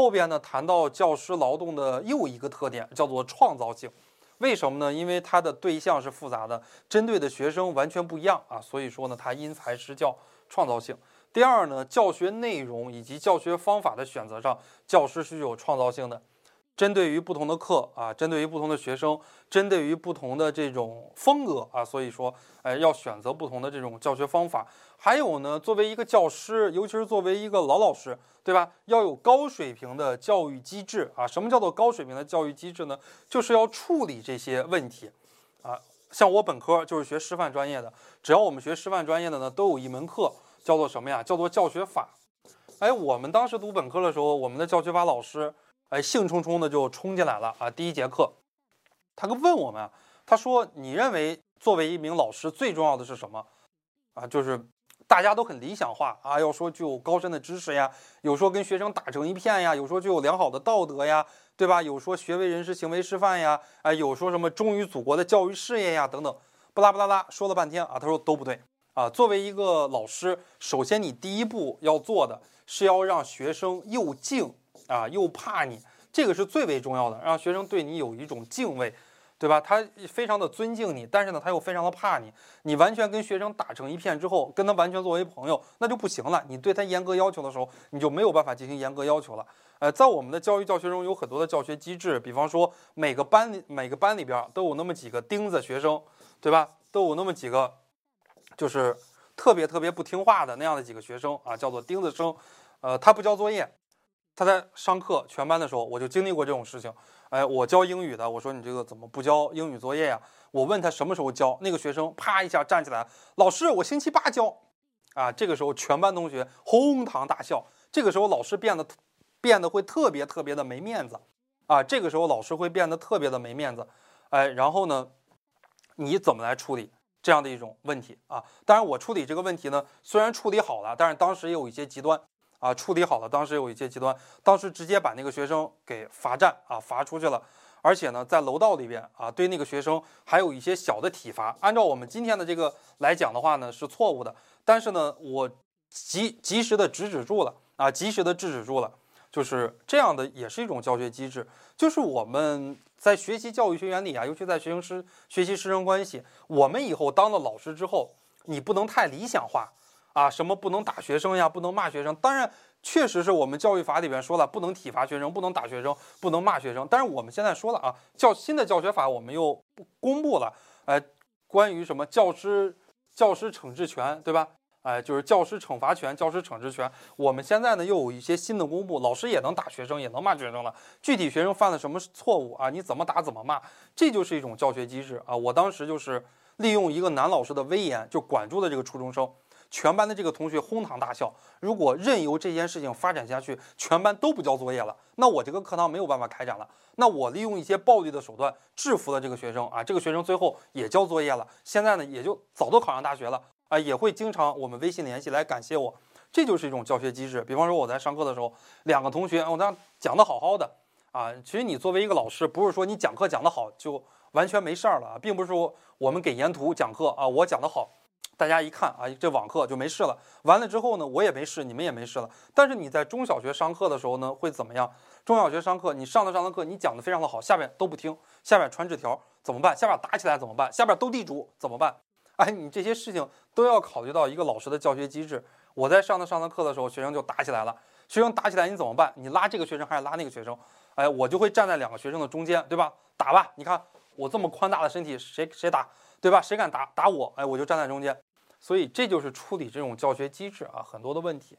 后边呢谈到教师劳动的又一个特点，叫做创造性。为什么呢？因为它的对象是复杂的，针对的学生完全不一样啊，所以说呢，它因材施教，创造性。第二呢，教学内容以及教学方法的选择上，教师是有创造性的。针对于不同的课啊，针对于不同的学生，针对于不同的这种风格啊，所以说，哎，要选择不同的这种教学方法。还有呢，作为一个教师，尤其是作为一个老老师，对吧？要有高水平的教育机制啊。什么叫做高水平的教育机制呢？就是要处理这些问题啊。像我本科就是学师范专业的，只要我们学师范专业的呢，都有一门课叫做什么呀？叫做教学法。哎，我们当时读本科的时候，我们的教学法老师。哎，兴冲冲的就冲进来了啊！第一节课，他问我们，他说：“你认为作为一名老师最重要的是什么？”啊，就是大家都很理想化啊，要说具有高深的知识呀，有说跟学生打成一片呀，有说具有良好的道德呀，对吧？有说学为人师，行为示范呀，哎，有说什么忠于祖国的教育事业呀，等等，不拉不拉拉说了半天啊，他说都不对啊。作为一个老师，首先你第一步要做的是要让学生又敬。啊，又怕你，这个是最为重要的，让学生对你有一种敬畏，对吧？他非常的尊敬你，但是呢，他又非常的怕你。你完全跟学生打成一片之后，跟他完全作为朋友，那就不行了。你对他严格要求的时候，你就没有办法进行严格要求了。呃，在我们的教育教学中，有很多的教学机制，比方说每个班里每个班里边都有那么几个钉子学生，对吧？都有那么几个，就是特别特别不听话的那样的几个学生啊，叫做钉子生。呃，他不交作业。他在上课全班的时候，我就经历过这种事情。哎，我教英语的，我说你这个怎么不交英语作业呀？我问他什么时候交，那个学生啪一下站起来，老师，我星期八交。啊，这个时候全班同学哄堂大笑。这个时候老师变得变得会特别特别的没面子。啊，这个时候老师会变得特别的没面子。哎，然后呢，你怎么来处理这样的一种问题啊？当然，我处理这个问题呢，虽然处理好了，但是当时也有一些极端。啊，处理好了，当时有一些极端，当时直接把那个学生给罚站啊，罚出去了，而且呢，在楼道里边啊，对那个学生还有一些小的体罚。按照我们今天的这个来讲的话呢，是错误的，但是呢，我及及时的制止住了啊，及时的制止住了，就是这样的，也是一种教学机制。就是我们在学习教育学原理啊，尤其在学生师学习师生关系，我们以后当了老师之后，你不能太理想化。啊，什么不能打学生呀？不能骂学生。当然，确实是我们教育法里边说了，不能体罚学生，不能打学生，不能骂学生。但是我们现在说了啊，教新的教学法我们又公布了，哎，关于什么教师教师惩治权，对吧？哎，就是教师惩罚权、教师惩治权。我们现在呢又有一些新的公布，老师也能打学生，也能骂学生了。具体学生犯了什么错误啊？你怎么打怎么骂，这就是一种教学机制啊。我当时就是利用一个男老师的威严，就管住了这个初中生。全班的这个同学哄堂大笑。如果任由这件事情发展下去，全班都不交作业了，那我这个课堂没有办法开展了。那我利用一些暴力的手段制服了这个学生啊，这个学生最后也交作业了。现在呢，也就早都考上大学了啊，也会经常我们微信联系来感谢我。这就是一种教学机制。比方说我在上课的时候，两个同学我那讲的好好的啊，其实你作为一个老师，不是说你讲课讲得好就完全没事儿了啊，并不是说我们给沿途讲课啊，我讲得好。大家一看啊，这网课就没事了。完了之后呢，我也没事，你们也没事了。但是你在中小学上课的时候呢，会怎么样？中小学上课，你上的上的课，你讲的非常的好，下边都不听，下边传纸条怎么办？下边打起来怎么办？下边斗地主怎么办？哎，你这些事情都要考虑到一个老师的教学机制。我在上的上的课的时候，学生就打起来了。学生打起来你怎么办？你拉这个学生还是拉那个学生？哎，我就会站在两个学生的中间，对吧？打吧，你看我这么宽大的身体，谁谁打，对吧？谁敢打打我？哎，我就站在中间。所以这就是处理这种教学机制啊，很多的问题。